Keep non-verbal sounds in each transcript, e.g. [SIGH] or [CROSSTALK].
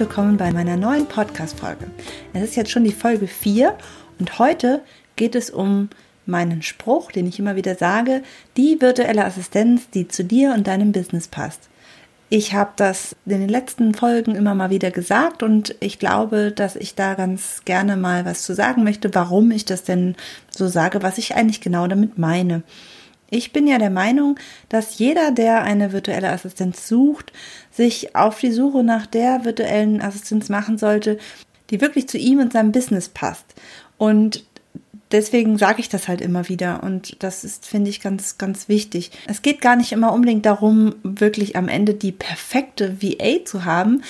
Willkommen bei meiner neuen Podcast-Folge. Es ist jetzt schon die Folge 4 und heute geht es um meinen Spruch, den ich immer wieder sage, die virtuelle Assistenz, die zu dir und deinem Business passt. Ich habe das in den letzten Folgen immer mal wieder gesagt und ich glaube, dass ich da ganz gerne mal was zu sagen möchte, warum ich das denn so sage, was ich eigentlich genau damit meine. Ich bin ja der Meinung, dass jeder, der eine virtuelle Assistenz sucht, sich auf die Suche nach der virtuellen Assistenz machen sollte, die wirklich zu ihm und seinem Business passt. Und deswegen sage ich das halt immer wieder und das ist, finde ich, ganz, ganz wichtig. Es geht gar nicht immer unbedingt darum, wirklich am Ende die perfekte VA zu haben,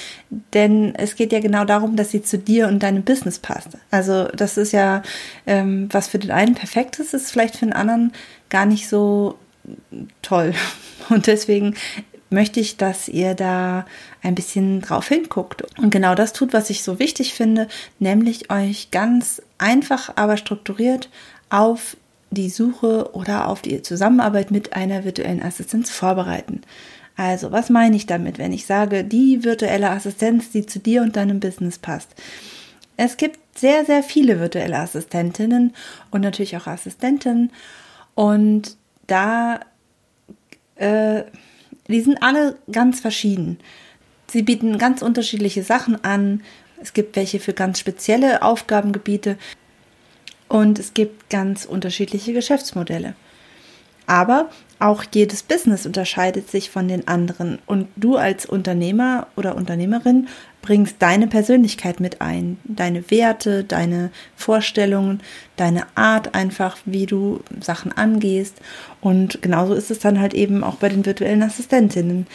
denn es geht ja genau darum, dass sie zu dir und deinem Business passt. Also das ist ja, ähm, was für den einen perfekt ist, ist vielleicht für den anderen gar nicht so toll. [LAUGHS] Und deswegen möchte ich, dass ihr da ein bisschen drauf hinguckt und genau das tut, was ich so wichtig finde, nämlich euch ganz einfach, aber strukturiert auf die Suche oder auf die Zusammenarbeit mit einer virtuellen Assistenz vorbereiten. Also, was meine ich damit, wenn ich sage, die virtuelle Assistenz, die zu dir und deinem Business passt? Es gibt sehr, sehr viele virtuelle Assistentinnen und natürlich auch Assistenten. Und da äh, die sind alle ganz verschieden. Sie bieten ganz unterschiedliche Sachen an. Es gibt welche für ganz spezielle Aufgabengebiete und es gibt ganz unterschiedliche Geschäftsmodelle. Aber auch jedes Business unterscheidet sich von den anderen und du als Unternehmer oder Unternehmerin bringst deine Persönlichkeit mit ein, deine Werte, deine Vorstellungen, deine Art einfach, wie du Sachen angehst und genauso ist es dann halt eben auch bei den virtuellen Assistentinnen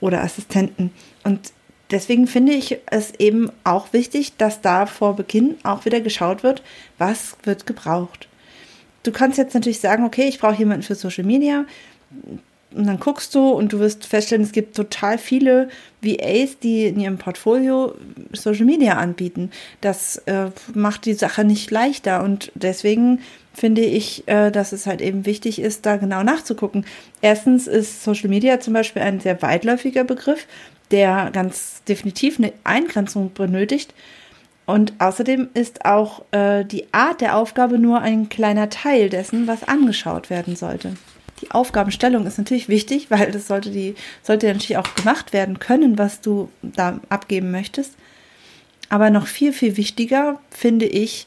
oder Assistenten und deswegen finde ich es eben auch wichtig, dass da vor Beginn auch wieder geschaut wird, was wird gebraucht du kannst jetzt natürlich sagen, okay, ich brauche jemanden für Social Media. Und dann guckst du und du wirst feststellen, es gibt total viele VAs, die in ihrem Portfolio Social Media anbieten. Das äh, macht die Sache nicht leichter und deswegen finde ich, äh, dass es halt eben wichtig ist, da genau nachzugucken. Erstens ist Social Media zum Beispiel ein sehr weitläufiger Begriff, der ganz definitiv eine Eingrenzung benötigt. Und außerdem ist auch äh, die Art der Aufgabe nur ein kleiner Teil dessen, was angeschaut werden sollte. Die Aufgabenstellung ist natürlich wichtig, [LAUGHS] weil das sollte die sollte natürlich auch gemacht werden können, was du da abgeben möchtest. Aber noch viel viel wichtiger finde ich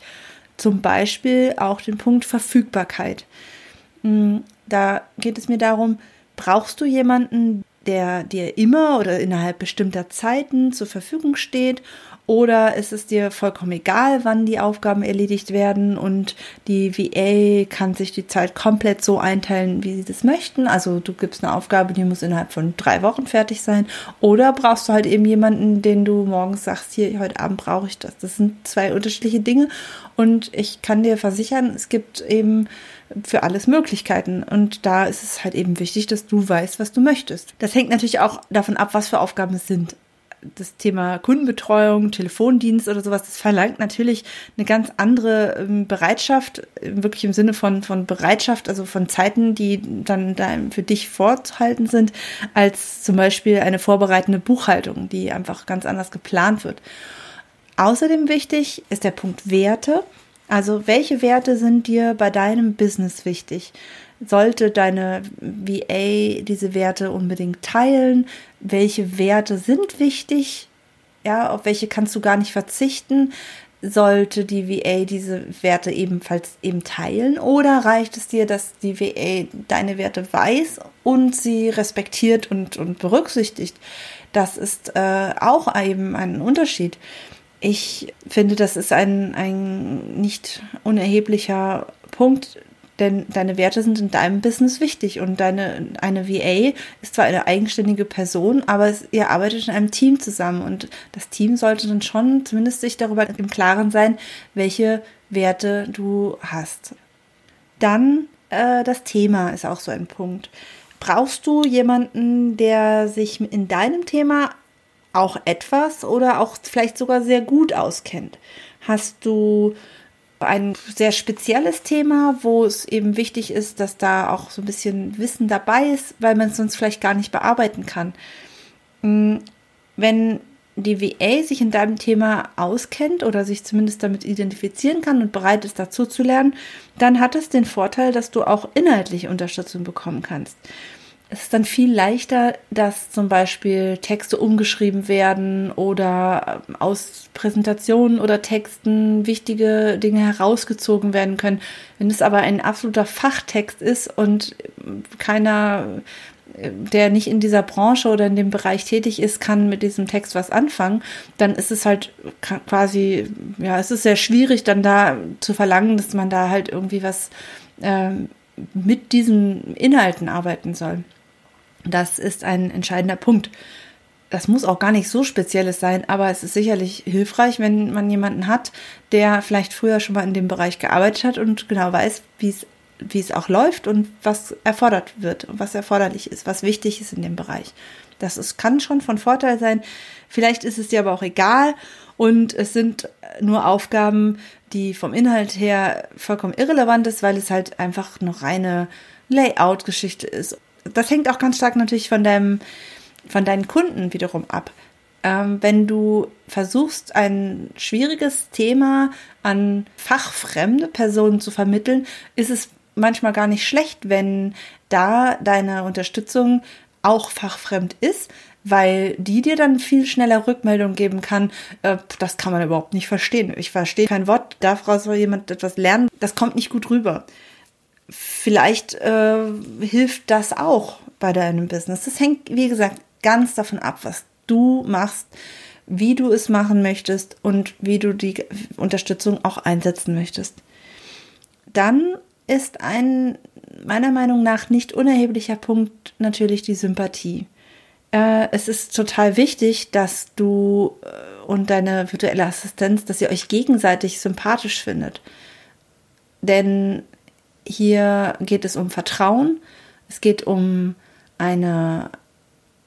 zum Beispiel auch den Punkt Verfügbarkeit. Hm, da geht es mir darum, brauchst du jemanden, der dir immer oder innerhalb bestimmter Zeiten zur Verfügung steht oder ist es dir vollkommen egal, wann die Aufgaben erledigt werden und die VA kann sich die Zeit komplett so einteilen, wie sie das möchten? Also du gibst eine Aufgabe, die muss innerhalb von drei Wochen fertig sein. Oder brauchst du halt eben jemanden, den du morgens sagst, hier, heute Abend brauche ich das. Das sind zwei unterschiedliche Dinge. Und ich kann dir versichern, es gibt eben für alles Möglichkeiten. Und da ist es halt eben wichtig, dass du weißt, was du möchtest. Das hängt natürlich auch davon ab, was für Aufgaben es sind das Thema Kundenbetreuung, Telefondienst oder sowas, das verlangt natürlich eine ganz andere ähm, Bereitschaft, wirklich im Sinne von, von Bereitschaft, also von Zeiten, die dann da für dich vorzuhalten sind, als zum Beispiel eine vorbereitende Buchhaltung, die einfach ganz anders geplant wird. Außerdem wichtig ist der Punkt Werte. Also welche Werte sind dir bei deinem Business wichtig? Sollte deine VA diese Werte unbedingt teilen? Welche Werte sind wichtig? Ja, auf welche kannst du gar nicht verzichten? sollte die VA diese Werte ebenfalls eben teilen oder reicht es dir, dass die VA deine Werte weiß und sie respektiert und, und berücksichtigt? Das ist äh, auch eben ein Unterschied. Ich finde, das ist ein, ein nicht unerheblicher Punkt, denn deine Werte sind in deinem Business wichtig und deine eine VA ist zwar eine eigenständige Person, aber es, ihr arbeitet in einem Team zusammen und das Team sollte dann schon zumindest sich darüber im Klaren sein, welche Werte du hast. Dann äh, das Thema ist auch so ein Punkt. Brauchst du jemanden, der sich in deinem Thema auch etwas oder auch vielleicht sogar sehr gut auskennt? Hast du ein sehr spezielles Thema, wo es eben wichtig ist, dass da auch so ein bisschen Wissen dabei ist, weil man es sonst vielleicht gar nicht bearbeiten kann. Mm, wenn die VA sich in deinem Thema auskennt oder sich zumindest damit identifizieren kann und bereit ist, dazu zu lernen, dann hat es den Vorteil, dass du auch inhaltliche Unterstützung bekommen kannst es ist dann viel leichter, dass zum Beispiel Texte umgeschrieben werden oder ähm, aus Präsentationen oder Texten wichtige Dinge herausgezogen werden können. Wenn es aber ein absoluter Fachtext ist und ähm, keiner, äh, der nicht in dieser Branche oder in dem Bereich tätig ist, kann mit diesem Text was anfangen, dann ist es halt quasi, ja, es ist sehr schwierig, dann da zu verlangen, dass man da halt irgendwie was äh, mit diesen Inhalten arbeiten soll. Das ist ein entscheidender Punkt. Das muss auch gar nicht so spezielles sein, aber es ist sicherlich hilfreich, wenn man jemanden hat, der vielleicht früher schon mal in dem Bereich gearbeitet hat und genau weiß, wie es wie es auch läuft und was erfordert wird und was erforderlich ist, was wichtig ist in dem Bereich. Das ist, kann schon von Vorteil sein. Vielleicht ist es dir aber auch egal und es sind nur Aufgaben, die vom Inhalt her vollkommen irrelevant ist, weil es halt einfach noch reine Layout-Geschichte ist das hängt auch ganz stark natürlich von deinem, von deinen Kunden wiederum ab. Ähm, wenn du versuchst, ein schwieriges Thema an fachfremde Personen zu vermitteln, ist es manchmal gar nicht schlecht, wenn da deine Unterstützung auch fachfremd ist, weil die dir dann viel schneller Rückmeldung geben kann, äh, das kann man überhaupt nicht verstehen. Ich verstehe kein Wort, daraus soll jemand etwas lernen, das kommt nicht gut rüber vielleicht äh, hilft das auch bei deinem Business. Das hängt, wie gesagt, ganz davon ab, was du machst, wie du es machen möchtest und wie du die Unterstützung auch einsetzen möchtest. Dann ist ein meiner Meinung nach nicht unerheblicher Punkt natürlich die Sympathie. Äh, es ist total wichtig, dass du äh, und deine virtuelle Assistenz, dass ihr euch gegenseitig sympathisch findet. Denn hier geht es um Vertrauen, es geht um eine,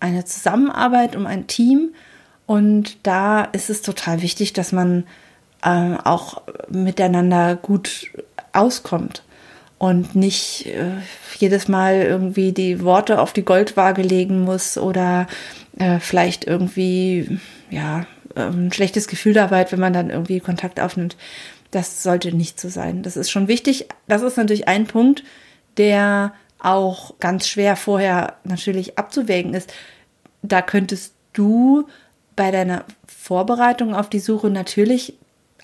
eine Zusammenarbeit, um ein Team. Und da ist es total wichtig, dass man äh, auch miteinander gut auskommt und nicht äh, jedes Mal irgendwie die Worte auf die Goldwaage legen muss oder äh, vielleicht irgendwie ja ein schlechtes Gefühl dabei wenn man dann irgendwie Kontakt aufnimmt. Das sollte nicht so sein. Das ist schon wichtig. Das ist natürlich ein Punkt, der auch ganz schwer vorher natürlich abzuwägen ist. Da könntest du bei deiner Vorbereitung auf die Suche natürlich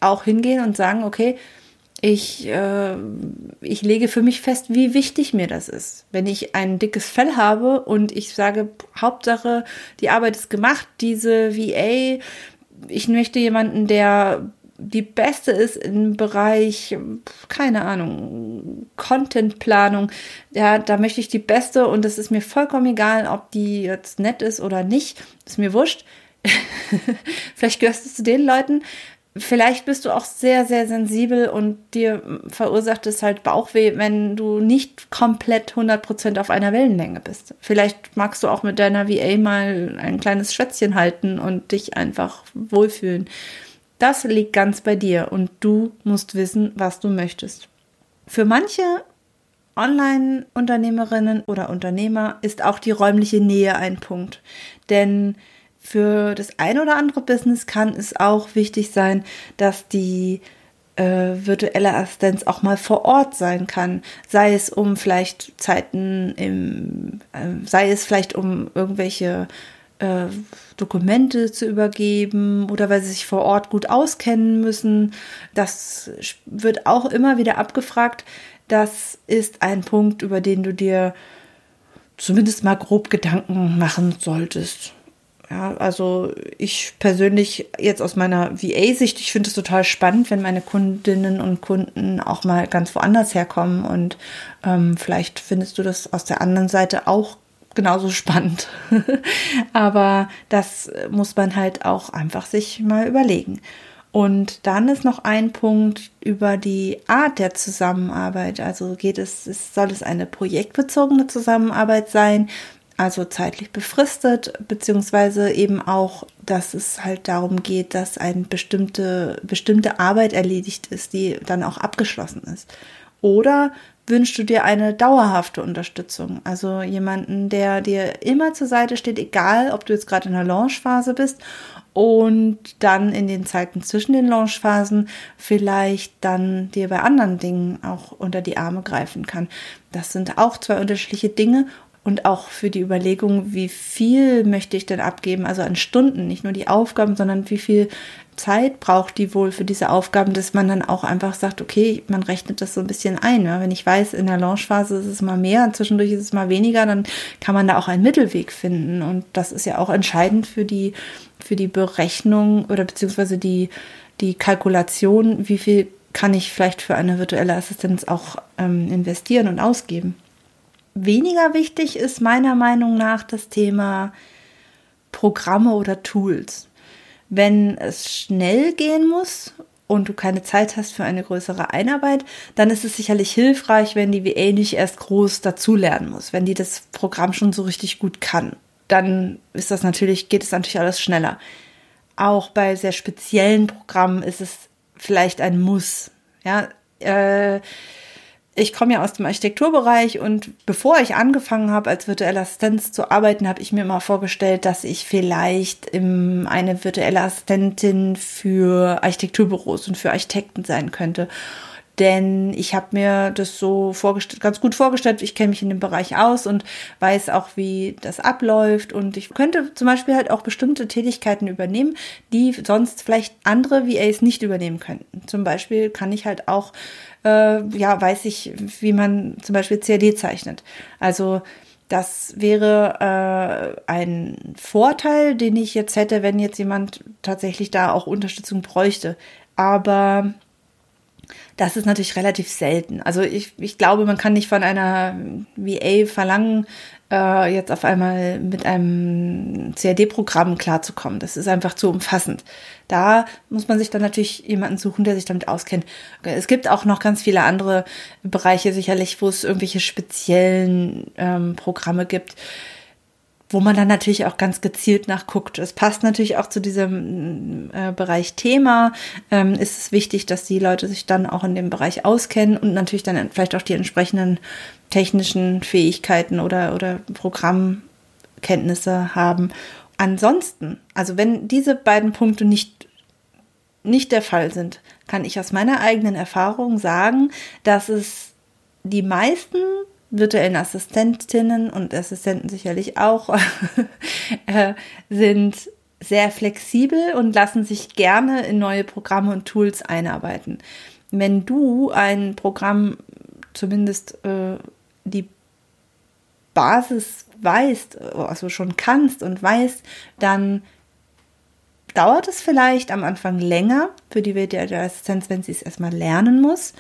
auch hingehen und sagen, okay, ich, äh, ich lege für mich fest, wie wichtig mir das ist. Wenn ich ein dickes Fell habe und ich sage, Hauptsache, die Arbeit ist gemacht, diese VA, ich möchte jemanden, der die beste ist im Bereich, keine Ahnung, Contentplanung. Ja, da möchte ich die beste und es ist mir vollkommen egal, ob die jetzt nett ist oder nicht. Ist mir wurscht. [LAUGHS] Vielleicht gehörst du zu den Leuten. Vielleicht bist du auch sehr, sehr sensibel und dir verursacht es halt Bauchweh, wenn du nicht komplett 100% auf einer Wellenlänge bist. Vielleicht magst du auch mit deiner VA mal ein kleines Schwätzchen halten und dich einfach wohlfühlen. Das liegt ganz bei dir und du musst wissen, was du möchtest. Für manche Online-Unternehmerinnen oder Unternehmer ist auch die räumliche Nähe ein Punkt. Denn für das ein oder andere Business kann es auch wichtig sein, dass die äh, virtuelle Assistenz auch mal vor Ort sein kann. Sei es um vielleicht Zeiten im, äh, sei es vielleicht um irgendwelche äh, Dokumente zu übergeben oder weil sie sich vor Ort gut auskennen müssen. Das wird auch immer wieder abgefragt. Das ist ein Punkt, über den du dir zumindest mal grob Gedanken machen solltest. Ja, also ich persönlich jetzt aus meiner VA-Sicht, ich finde es total spannend, wenn meine Kundinnen und Kunden auch mal ganz woanders herkommen und ähm, vielleicht findest du das aus der anderen Seite auch genauso spannend. [LAUGHS] Aber das muss man halt auch einfach sich mal überlegen. Und dann ist noch ein Punkt über die Art der Zusammenarbeit. Also geht es, soll es eine projektbezogene Zusammenarbeit sein, also zeitlich befristet, beziehungsweise eben auch, dass es halt darum geht, dass eine bestimmte, bestimmte Arbeit erledigt ist, die dann auch abgeschlossen ist. Oder wünschst du dir eine dauerhafte Unterstützung? Also jemanden, der dir immer zur Seite steht, egal ob du jetzt gerade in der Launchphase bist und dann in den Zeiten zwischen den Launchphasen vielleicht dann dir bei anderen Dingen auch unter die Arme greifen kann. Das sind auch zwei unterschiedliche Dinge und auch für die Überlegung, wie viel möchte ich denn abgeben, also an Stunden, nicht nur die Aufgaben, sondern wie viel Zeit braucht die wohl für diese Aufgaben, dass man dann auch einfach sagt, okay, man rechnet das so ein bisschen ein. Ja? Wenn ich weiß, in der Launchphase ist es mal mehr, zwischendurch ist es mal weniger, dann kann man da auch einen Mittelweg finden. Und das ist ja auch entscheidend für die, für die Berechnung oder beziehungsweise die, die Kalkulation, wie viel kann ich vielleicht für eine virtuelle Assistenz auch ähm, investieren und ausgeben. Weniger wichtig ist meiner Meinung nach das Thema Programme oder Tools. Wenn es schnell gehen muss und du keine Zeit hast für eine größere Einarbeit, dann ist es sicherlich hilfreich, wenn die VA nicht erst groß dazulernen muss, wenn die das Programm schon so richtig gut kann. Dann ist das natürlich, geht es natürlich alles schneller. Auch bei sehr speziellen Programmen ist es vielleicht ein Muss. Ja, äh, ich komme ja aus dem Architekturbereich und bevor ich angefangen habe, als virtuelle Assistenz zu arbeiten, habe ich mir immer vorgestellt, dass ich vielleicht im, eine virtuelle Assistentin für Architekturbüros und für Architekten sein könnte. Denn ich habe mir das so vorgestellt, ganz gut vorgestellt. Ich kenne mich in dem Bereich aus und weiß auch, wie das abläuft. Und ich könnte zum Beispiel halt auch bestimmte Tätigkeiten übernehmen, die sonst vielleicht andere VAs nicht übernehmen könnten. Zum Beispiel kann ich halt auch äh, ja, weiß ich, wie man zum Beispiel CAD zeichnet. Also das wäre äh, ein Vorteil, den ich jetzt hätte, wenn jetzt jemand tatsächlich da auch Unterstützung bräuchte. Aber das ist natürlich relativ selten. Also ich, ich glaube, man kann nicht von einer VA verlangen, äh, jetzt auf einmal mit einem CAD-Programm klarzukommen. Das ist einfach zu umfassend. Da muss man sich dann natürlich jemanden suchen, der sich damit auskennt. Es gibt auch noch ganz viele andere Bereiche sicherlich, wo es irgendwelche speziellen ähm, Programme gibt wo man dann natürlich auch ganz gezielt nachguckt. Es passt natürlich auch zu diesem äh, Bereich Thema. Ähm, ist es wichtig, dass die Leute sich dann auch in dem Bereich auskennen und natürlich dann vielleicht auch die entsprechenden technischen Fähigkeiten oder, oder Programmkenntnisse haben. Ansonsten, also wenn diese beiden Punkte nicht, nicht der Fall sind, kann ich aus meiner eigenen Erfahrung sagen, dass es die meisten virtuellen Assistentinnen und Assistenten sicherlich auch [LAUGHS] äh, sind sehr flexibel und lassen sich gerne in neue Programme und Tools einarbeiten. Wenn du ein Programm zumindest äh, die Basis weißt, also schon kannst und weißt, dann dauert es vielleicht am Anfang länger für die virtuelle Assistenz, wenn sie es erstmal lernen muss.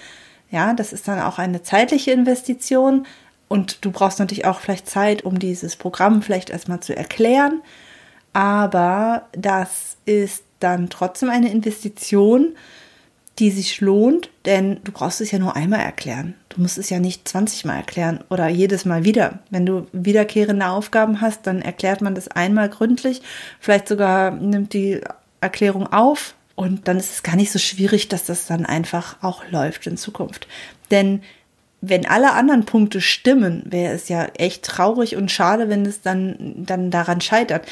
Ja, das ist dann auch eine zeitliche Investition und du brauchst natürlich auch vielleicht Zeit, um dieses Programm vielleicht erstmal zu erklären. Aber das ist dann trotzdem eine Investition, die sich lohnt, denn du brauchst es ja nur einmal erklären. Du musst es ja nicht 20 Mal erklären oder jedes Mal wieder. Wenn du wiederkehrende Aufgaben hast, dann erklärt man das einmal gründlich, vielleicht sogar nimmt die Erklärung auf und dann ist es gar nicht so schwierig, dass das dann einfach auch läuft in Zukunft. Denn wenn alle anderen Punkte stimmen, wäre es ja echt traurig und schade, wenn es dann, dann daran scheitert.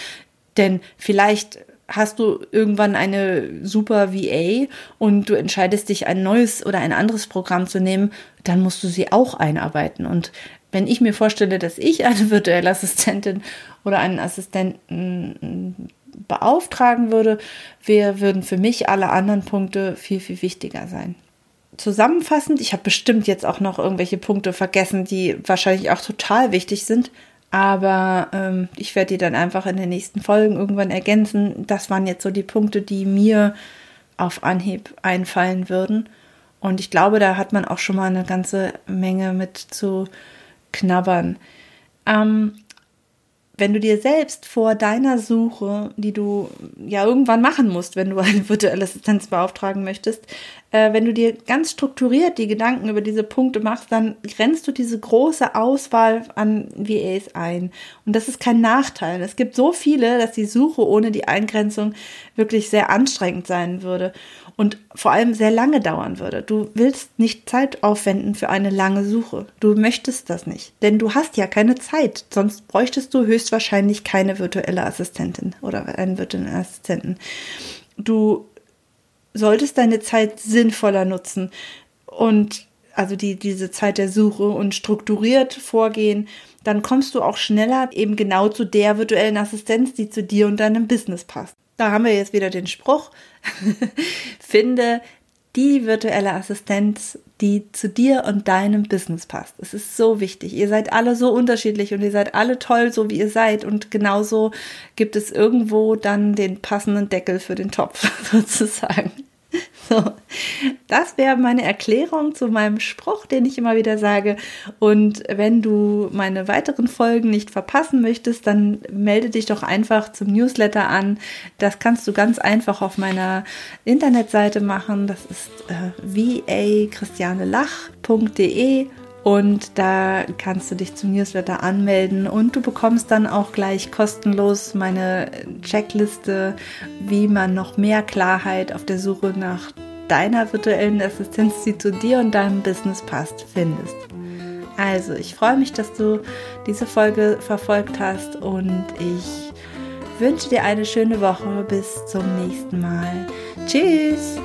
Denn vielleicht hast du irgendwann eine super VA und du entscheidest dich, ein neues oder ein anderes Programm zu nehmen, dann musst du sie auch einarbeiten. Und wenn ich mir vorstelle, dass ich eine [LAUGHS] virtuelle Assistentin oder einen Assistenten beauftragen würde, wir würden für mich alle anderen Punkte viel, viel wichtiger sein. Zusammenfassend, ich habe bestimmt jetzt auch noch irgendwelche Punkte vergessen, die wahrscheinlich auch total wichtig sind, aber ähm, ich werde die dann einfach in den nächsten Folgen irgendwann ergänzen. Das waren jetzt so die Punkte, die mir auf Anhieb einfallen würden. Und ich glaube, da hat man auch schon mal eine ganze Menge mit zu knabbern. Ähm, wenn du dir selbst vor deiner Suche, die du ja irgendwann machen musst, wenn du eine virtuelle Assistenz beauftragen möchtest, äh, wenn du dir ganz strukturiert die Gedanken über diese Punkte machst, dann grenzt du diese große Auswahl an VAs ein. Und das ist kein Nachteil. Es gibt so viele, dass die Suche ohne die Eingrenzung wirklich sehr anstrengend sein würde und vor allem sehr lange dauern würde. Du willst nicht Zeit aufwenden für eine lange Suche. Du möchtest das nicht, denn du hast ja keine Zeit. Sonst bräuchtest du höchstwahrscheinlich keine virtuelle Assistentin oder einen virtuellen Assistenten. Du solltest deine Zeit sinnvoller nutzen und also die, diese Zeit der Suche und strukturiert vorgehen, dann kommst du auch schneller eben genau zu der virtuellen Assistenz, die zu dir und deinem Business passt. Da haben wir jetzt wieder den Spruch, [LAUGHS] finde die virtuelle Assistenz, die zu dir und deinem Business passt. Es ist so wichtig. Ihr seid alle so unterschiedlich und ihr seid alle toll, so wie ihr seid. Und genauso gibt es irgendwo dann den passenden Deckel für den Topf [LAUGHS] sozusagen. [LAUGHS] So, das wäre meine Erklärung zu meinem Spruch, den ich immer wieder sage. Und wenn du meine weiteren Folgen nicht verpassen möchtest, dann melde dich doch einfach zum Newsletter an. Das kannst du ganz einfach auf meiner Internetseite machen. Das ist äh, vachristianelach.de und da kannst du dich zum Newsletter anmelden und du bekommst dann auch gleich kostenlos meine Checkliste, wie man noch mehr Klarheit auf der Suche nach deiner virtuellen Assistenz, die zu dir und deinem Business passt, findest. Also, ich freue mich, dass du diese Folge verfolgt hast und ich wünsche dir eine schöne Woche. Bis zum nächsten Mal. Tschüss!